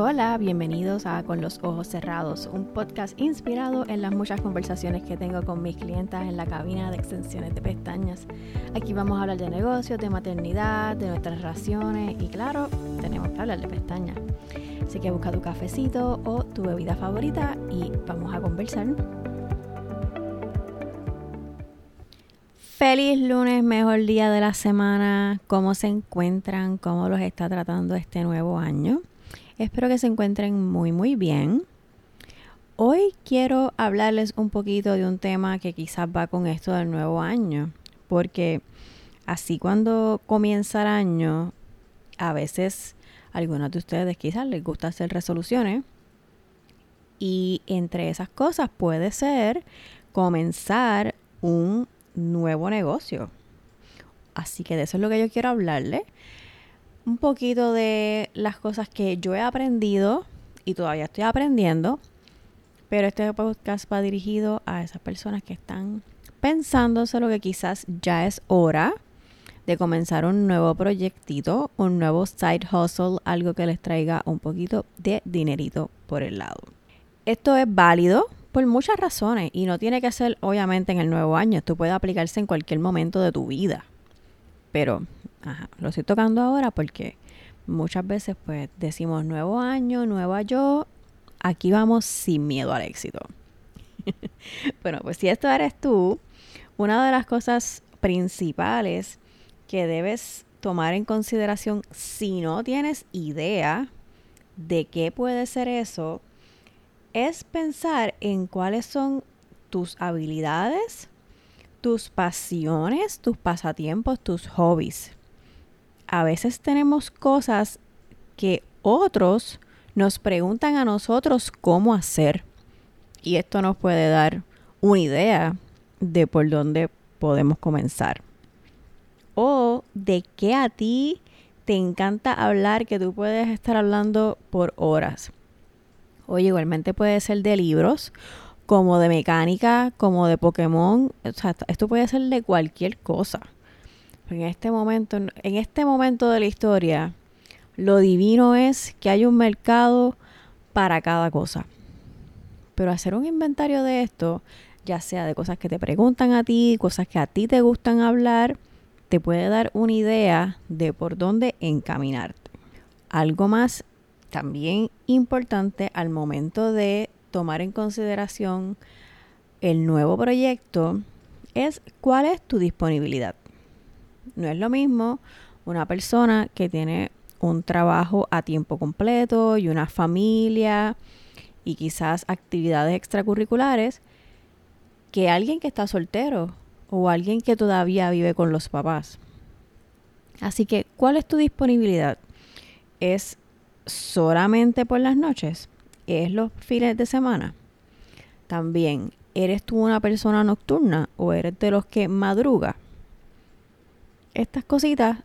Hola, bienvenidos a Con los Ojos Cerrados, un podcast inspirado en las muchas conversaciones que tengo con mis clientas en la cabina de extensiones de pestañas. Aquí vamos a hablar de negocios, de maternidad, de nuestras relaciones y claro, tenemos que hablar de pestañas. Así que busca tu cafecito o tu bebida favorita y vamos a conversar. Feliz lunes, mejor día de la semana. ¿Cómo se encuentran? ¿Cómo los está tratando este nuevo año? Espero que se encuentren muy muy bien. Hoy quiero hablarles un poquito de un tema que quizás va con esto del nuevo año, porque así cuando comienza el año, a veces a algunos de ustedes quizás les gusta hacer resoluciones y entre esas cosas puede ser comenzar un nuevo negocio. Así que de eso es lo que yo quiero hablarles un poquito de las cosas que yo he aprendido y todavía estoy aprendiendo, pero este podcast va dirigido a esas personas que están pensándose lo que quizás ya es hora de comenzar un nuevo proyectito, un nuevo side hustle, algo que les traiga un poquito de dinerito por el lado. Esto es válido por muchas razones y no tiene que ser obviamente en el nuevo año, esto puede aplicarse en cualquier momento de tu vida. Pero Ajá, lo estoy tocando ahora porque muchas veces pues decimos nuevo año, nueva yo, aquí vamos sin miedo al éxito. bueno, pues si esto eres tú, una de las cosas principales que debes tomar en consideración si no tienes idea de qué puede ser eso, es pensar en cuáles son tus habilidades, tus pasiones, tus pasatiempos, tus hobbies a veces tenemos cosas que otros nos preguntan a nosotros cómo hacer. Y esto nos puede dar una idea de por dónde podemos comenzar. O de qué a ti te encanta hablar, que tú puedes estar hablando por horas. Oye, igualmente puede ser de libros, como de mecánica, como de Pokémon. O sea, esto puede ser de cualquier cosa en este momento, en este momento de la historia, lo divino es que hay un mercado para cada cosa. Pero hacer un inventario de esto, ya sea de cosas que te preguntan a ti, cosas que a ti te gustan hablar, te puede dar una idea de por dónde encaminarte. Algo más también importante al momento de tomar en consideración el nuevo proyecto es cuál es tu disponibilidad. No es lo mismo una persona que tiene un trabajo a tiempo completo y una familia y quizás actividades extracurriculares que alguien que está soltero o alguien que todavía vive con los papás. Así que, ¿cuál es tu disponibilidad? ¿Es solamente por las noches? ¿Es los fines de semana? También, ¿eres tú una persona nocturna o eres de los que madruga? Estas cositas,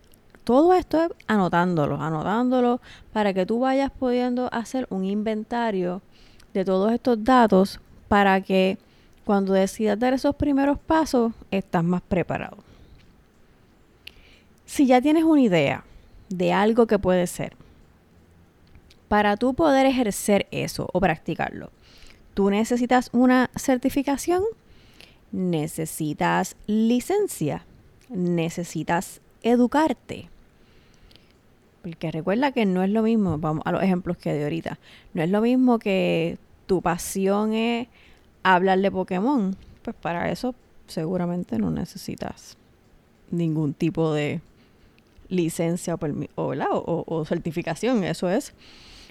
todo esto es anotándolo, anotándolo para que tú vayas pudiendo hacer un inventario de todos estos datos para que cuando decidas dar esos primeros pasos estás más preparado. Si ya tienes una idea de algo que puede ser, para tú poder ejercer eso o practicarlo, tú necesitas una certificación, necesitas licencia, necesitas educarte. Porque recuerda que no es lo mismo, vamos a los ejemplos que de ahorita, no es lo mismo que tu pasión es hablar de Pokémon. Pues para eso seguramente no necesitas ningún tipo de licencia o, certificación. Eso es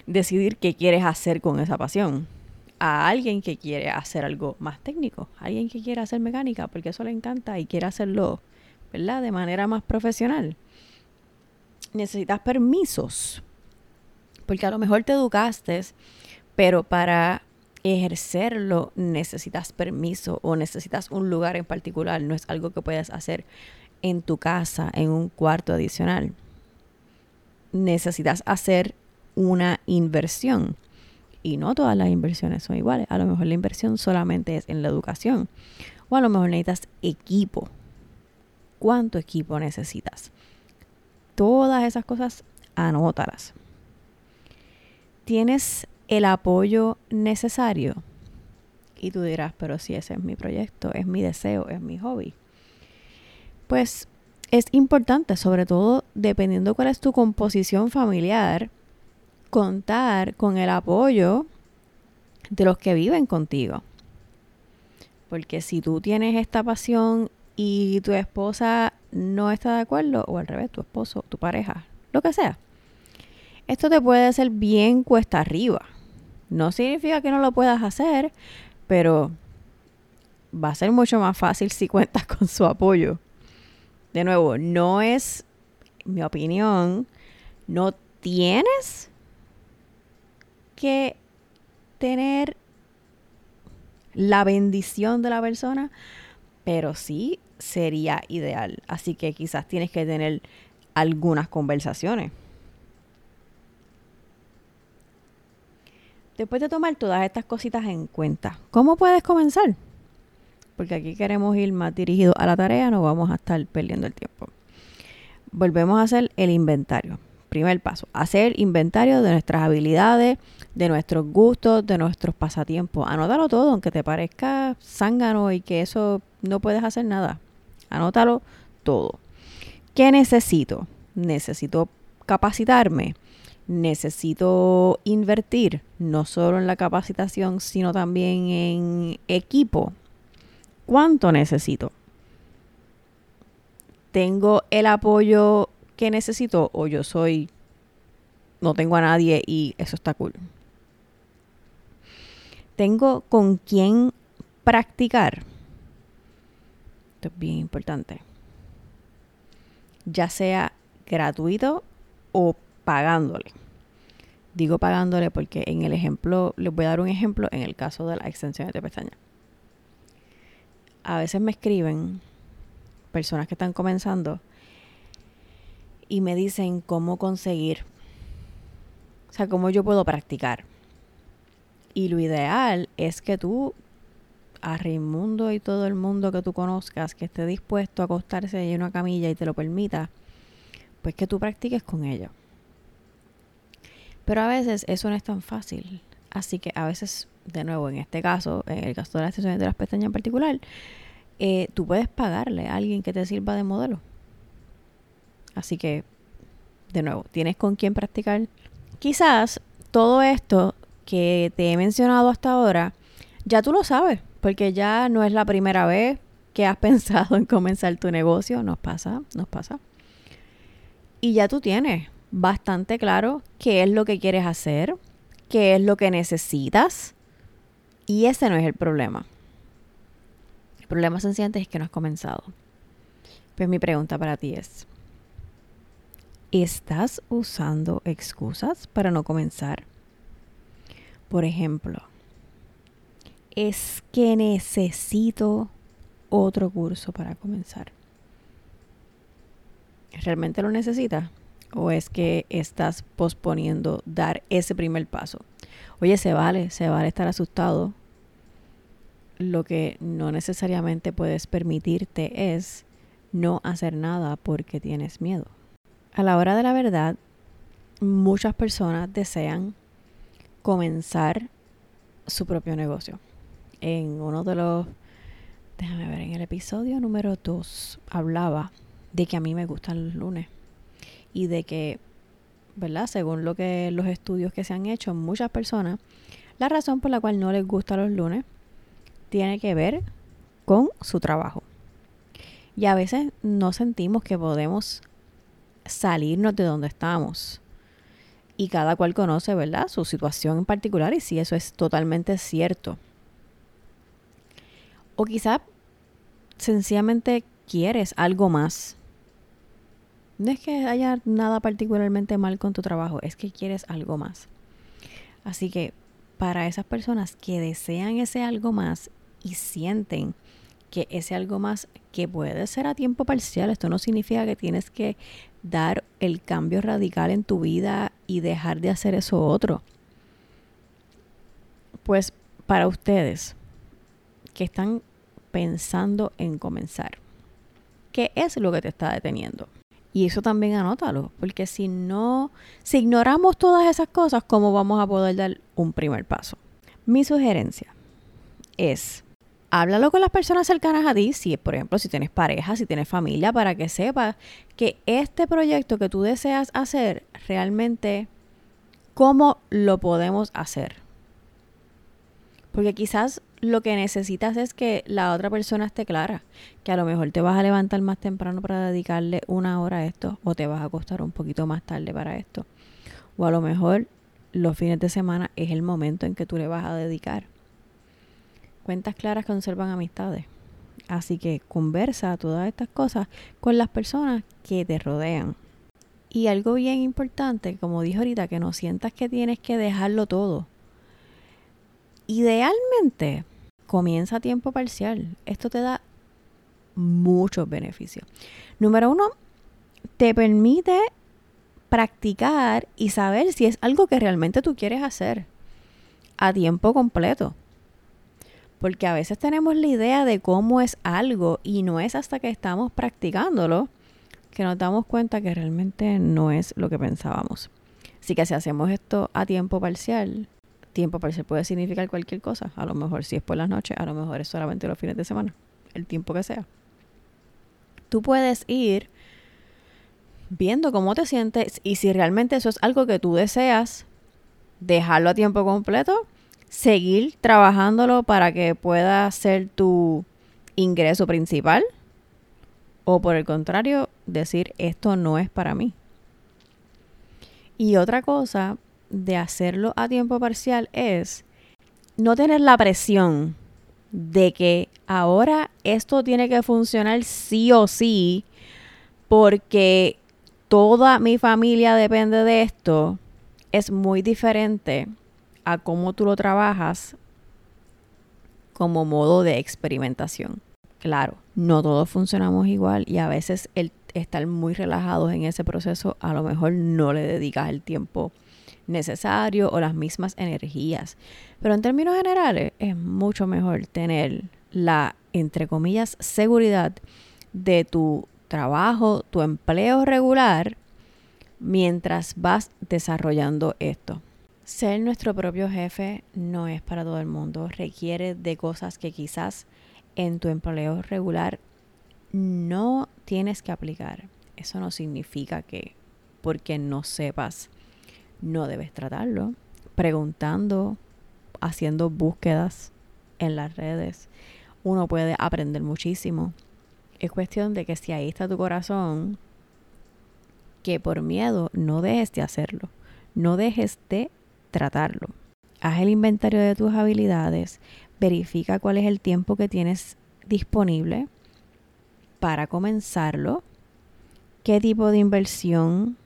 decidir qué quieres hacer con esa pasión a alguien que quiere hacer algo más técnico, alguien que quiere hacer mecánica, porque eso le encanta y quiere hacerlo ¿verdad? De manera más profesional. Necesitas permisos, porque a lo mejor te educaste, pero para ejercerlo necesitas permiso o necesitas un lugar en particular, no es algo que puedas hacer en tu casa, en un cuarto adicional. Necesitas hacer una inversión. Y no todas las inversiones son iguales. A lo mejor la inversión solamente es en la educación. O a lo mejor necesitas equipo cuánto equipo necesitas. Todas esas cosas, anótalas. ¿Tienes el apoyo necesario? Y tú dirás, pero si ese es mi proyecto, es mi deseo, es mi hobby. Pues es importante, sobre todo dependiendo cuál es tu composición familiar, contar con el apoyo de los que viven contigo. Porque si tú tienes esta pasión y tu esposa no está de acuerdo, o al revés, tu esposo, tu pareja, lo que sea, esto te puede ser bien cuesta arriba. No significa que no lo puedas hacer, pero va a ser mucho más fácil si cuentas con su apoyo. De nuevo, no es mi opinión, no tienes que tener la bendición de la persona, pero sí sería ideal. Así que quizás tienes que tener algunas conversaciones. Después de tomar todas estas cositas en cuenta, ¿cómo puedes comenzar? Porque aquí queremos ir más dirigidos a la tarea, no vamos a estar perdiendo el tiempo. Volvemos a hacer el inventario. Primer paso, hacer inventario de nuestras habilidades, de nuestros gustos, de nuestros pasatiempos. Anótalo todo, aunque te parezca zángano y que eso no puedes hacer nada. Anótalo todo. ¿Qué necesito? Necesito capacitarme necesito invertir no solo en la capacitación, sino también en equipo. ¿Cuánto necesito? ¿Tengo el apoyo que necesito o yo soy, no tengo a nadie y eso está cool? ¿Tengo con quién practicar? Esto es bien importante. Ya sea gratuito o pagándole. Digo pagándole porque en el ejemplo, les voy a dar un ejemplo en el caso de las extensiones de pestaña. A veces me escriben personas que están comenzando y me dicen cómo conseguir, o sea, cómo yo puedo practicar. Y lo ideal es que tú, a Raimundo y todo el mundo que tú conozcas, que esté dispuesto a acostarse en una camilla y te lo permita, pues que tú practiques con ellos. Pero a veces eso no es tan fácil. Así que a veces, de nuevo, en este caso, en el caso de las extensiones de las pestañas en particular, eh, tú puedes pagarle a alguien que te sirva de modelo. Así que, de nuevo, tienes con quién practicar. Quizás todo esto que te he mencionado hasta ahora, ya tú lo sabes, porque ya no es la primera vez que has pensado en comenzar tu negocio. Nos pasa, nos pasa. Y ya tú tienes bastante claro qué es lo que quieres hacer, qué es lo que necesitas. Y ese no es el problema. El problema sencillamente es que no has comenzado. Pues mi pregunta para ti es, ¿estás usando excusas para no comenzar? Por ejemplo, es que necesito otro curso para comenzar. ¿Realmente lo necesitas? o es que estás posponiendo dar ese primer paso. Oye, se vale, se vale estar asustado. Lo que no necesariamente puedes permitirte es no hacer nada porque tienes miedo. A la hora de la verdad, muchas personas desean comenzar su propio negocio. En uno de los, déjame ver, en el episodio número 2 hablaba de que a mí me gustan los lunes y de que, ¿verdad? Según lo que los estudios que se han hecho, muchas personas, la razón por la cual no les gusta los lunes tiene que ver con su trabajo. Y a veces no sentimos que podemos salirnos de donde estamos. Y cada cual conoce, ¿verdad? Su situación en particular y si eso es totalmente cierto. O quizá sencillamente quieres algo más no es que haya nada particularmente mal con tu trabajo, es que quieres algo más. Así que para esas personas que desean ese algo más y sienten que ese algo más que puede ser a tiempo parcial, esto no significa que tienes que dar el cambio radical en tu vida y dejar de hacer eso otro. Pues para ustedes que están pensando en comenzar, ¿qué es lo que te está deteniendo? Y eso también anótalo, porque si no, si ignoramos todas esas cosas, ¿cómo vamos a poder dar un primer paso? Mi sugerencia es, háblalo con las personas cercanas a ti, si por ejemplo, si tienes pareja, si tienes familia, para que sepas que este proyecto que tú deseas hacer, realmente, ¿cómo lo podemos hacer? Porque quizás lo que necesitas es que la otra persona esté clara, que a lo mejor te vas a levantar más temprano para dedicarle una hora a esto o te vas a acostar un poquito más tarde para esto. O a lo mejor los fines de semana es el momento en que tú le vas a dedicar. Cuentas claras conservan amistades. Así que conversa todas estas cosas con las personas que te rodean. Y algo bien importante, como dije ahorita, que no sientas que tienes que dejarlo todo. Idealmente, comienza a tiempo parcial. Esto te da muchos beneficios. Número uno, te permite practicar y saber si es algo que realmente tú quieres hacer a tiempo completo. Porque a veces tenemos la idea de cómo es algo y no es hasta que estamos practicándolo que nos damos cuenta que realmente no es lo que pensábamos. Así que si hacemos esto a tiempo parcial, tiempo parcial puede significar cualquier cosa. A lo mejor si es por las noches, a lo mejor es solamente los fines de semana, el tiempo que sea. Tú puedes ir viendo cómo te sientes y si realmente eso es algo que tú deseas, dejarlo a tiempo completo, seguir trabajándolo para que pueda ser tu ingreso principal o por el contrario, decir esto no es para mí. Y otra cosa de hacerlo a tiempo parcial es no tener la presión de que ahora esto tiene que funcionar sí o sí porque toda mi familia depende de esto, es muy diferente a cómo tú lo trabajas como modo de experimentación. Claro, no todos funcionamos igual y a veces el estar muy relajados en ese proceso a lo mejor no le dedicas el tiempo necesario o las mismas energías. Pero en términos generales es mucho mejor tener la, entre comillas, seguridad de tu trabajo, tu empleo regular, mientras vas desarrollando esto. Ser nuestro propio jefe no es para todo el mundo, requiere de cosas que quizás en tu empleo regular no tienes que aplicar. Eso no significa que porque no sepas no debes tratarlo. Preguntando, haciendo búsquedas en las redes, uno puede aprender muchísimo. Es cuestión de que si ahí está tu corazón, que por miedo no dejes de hacerlo, no dejes de tratarlo. Haz el inventario de tus habilidades, verifica cuál es el tiempo que tienes disponible para comenzarlo, qué tipo de inversión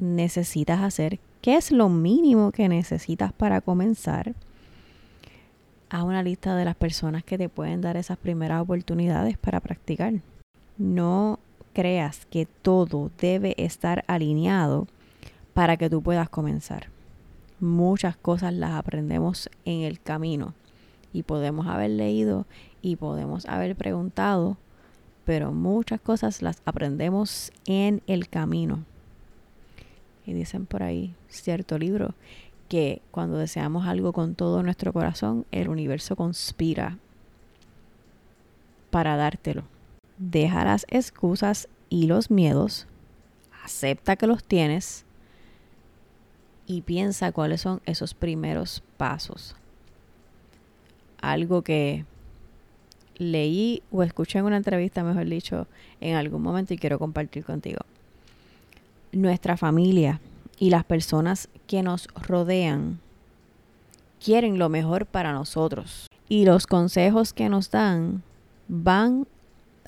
necesitas hacer, qué es lo mínimo que necesitas para comenzar. Haz una lista de las personas que te pueden dar esas primeras oportunidades para practicar. No creas que todo debe estar alineado para que tú puedas comenzar. Muchas cosas las aprendemos en el camino y podemos haber leído y podemos haber preguntado, pero muchas cosas las aprendemos en el camino. Y dicen por ahí, cierto libro, que cuando deseamos algo con todo nuestro corazón, el universo conspira para dártelo. Deja las excusas y los miedos, acepta que los tienes y piensa cuáles son esos primeros pasos. Algo que leí o escuché en una entrevista, mejor dicho, en algún momento y quiero compartir contigo nuestra familia y las personas que nos rodean quieren lo mejor para nosotros. Y los consejos que nos dan van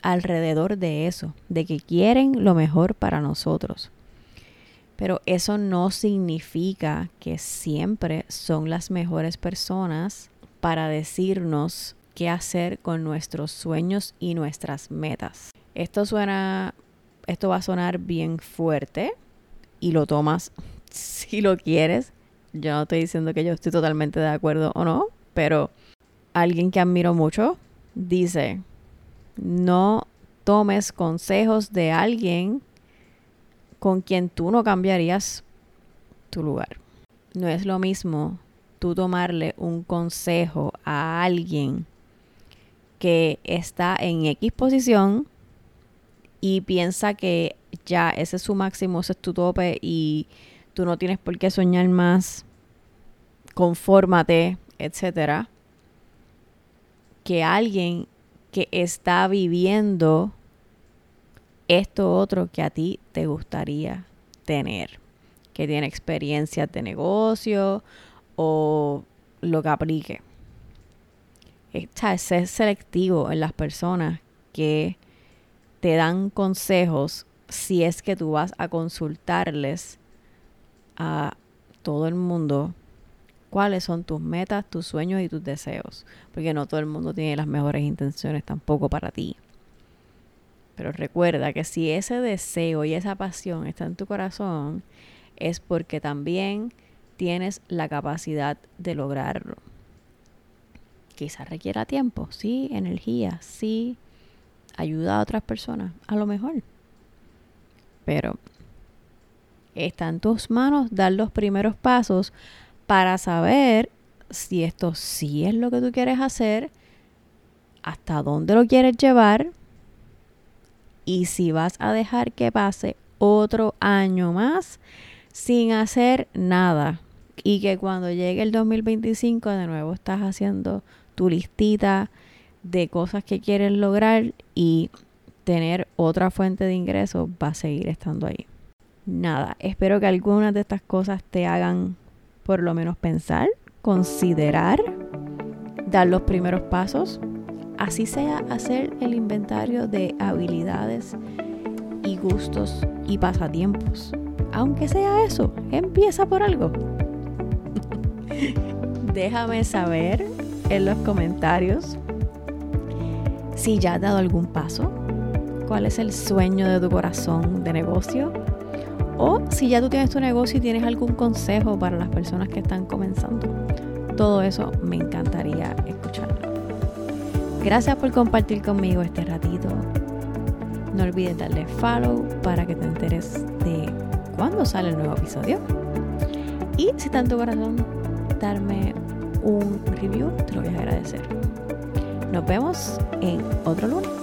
alrededor de eso, de que quieren lo mejor para nosotros. Pero eso no significa que siempre son las mejores personas para decirnos qué hacer con nuestros sueños y nuestras metas. Esto suena esto va a sonar bien fuerte y lo tomas si lo quieres. Yo no estoy diciendo que yo estoy totalmente de acuerdo o no, pero alguien que admiro mucho dice, no tomes consejos de alguien con quien tú no cambiarías tu lugar. No es lo mismo tú tomarle un consejo a alguien que está en X posición y piensa que ya ese es su máximo, ese es tu tope y tú no tienes por qué soñar más, confórmate, etcétera, que alguien que está viviendo esto otro que a ti te gustaría tener, que tiene experiencia de negocio o lo que aplique. Ser selectivo en las personas que te dan consejos si es que tú vas a consultarles a todo el mundo cuáles son tus metas, tus sueños y tus deseos. Porque no todo el mundo tiene las mejores intenciones tampoco para ti. Pero recuerda que si ese deseo y esa pasión está en tu corazón, es porque también tienes la capacidad de lograrlo. Quizás requiera tiempo, sí, energía, sí, ayuda a otras personas, a lo mejor. Pero está en tus manos dar los primeros pasos para saber si esto sí es lo que tú quieres hacer, hasta dónde lo quieres llevar y si vas a dejar que pase otro año más sin hacer nada y que cuando llegue el 2025 de nuevo estás haciendo tu listita de cosas que quieres lograr y tener otra fuente de ingresos va a seguir estando ahí. Nada, espero que algunas de estas cosas te hagan por lo menos pensar, considerar, dar los primeros pasos, así sea hacer el inventario de habilidades y gustos y pasatiempos. Aunque sea eso, empieza por algo. Déjame saber en los comentarios si ya has dado algún paso, cuál es el sueño de tu corazón de negocio o si ya tú tienes tu negocio y tienes algún consejo para las personas que están comenzando. Todo eso me encantaría escucharlo. Gracias por compartir conmigo este ratito. No olvides darle follow para que te enteres de cuándo sale el nuevo episodio. Y si está en tu corazón darme un review, te lo voy a agradecer. Nos vemos en otro lunes.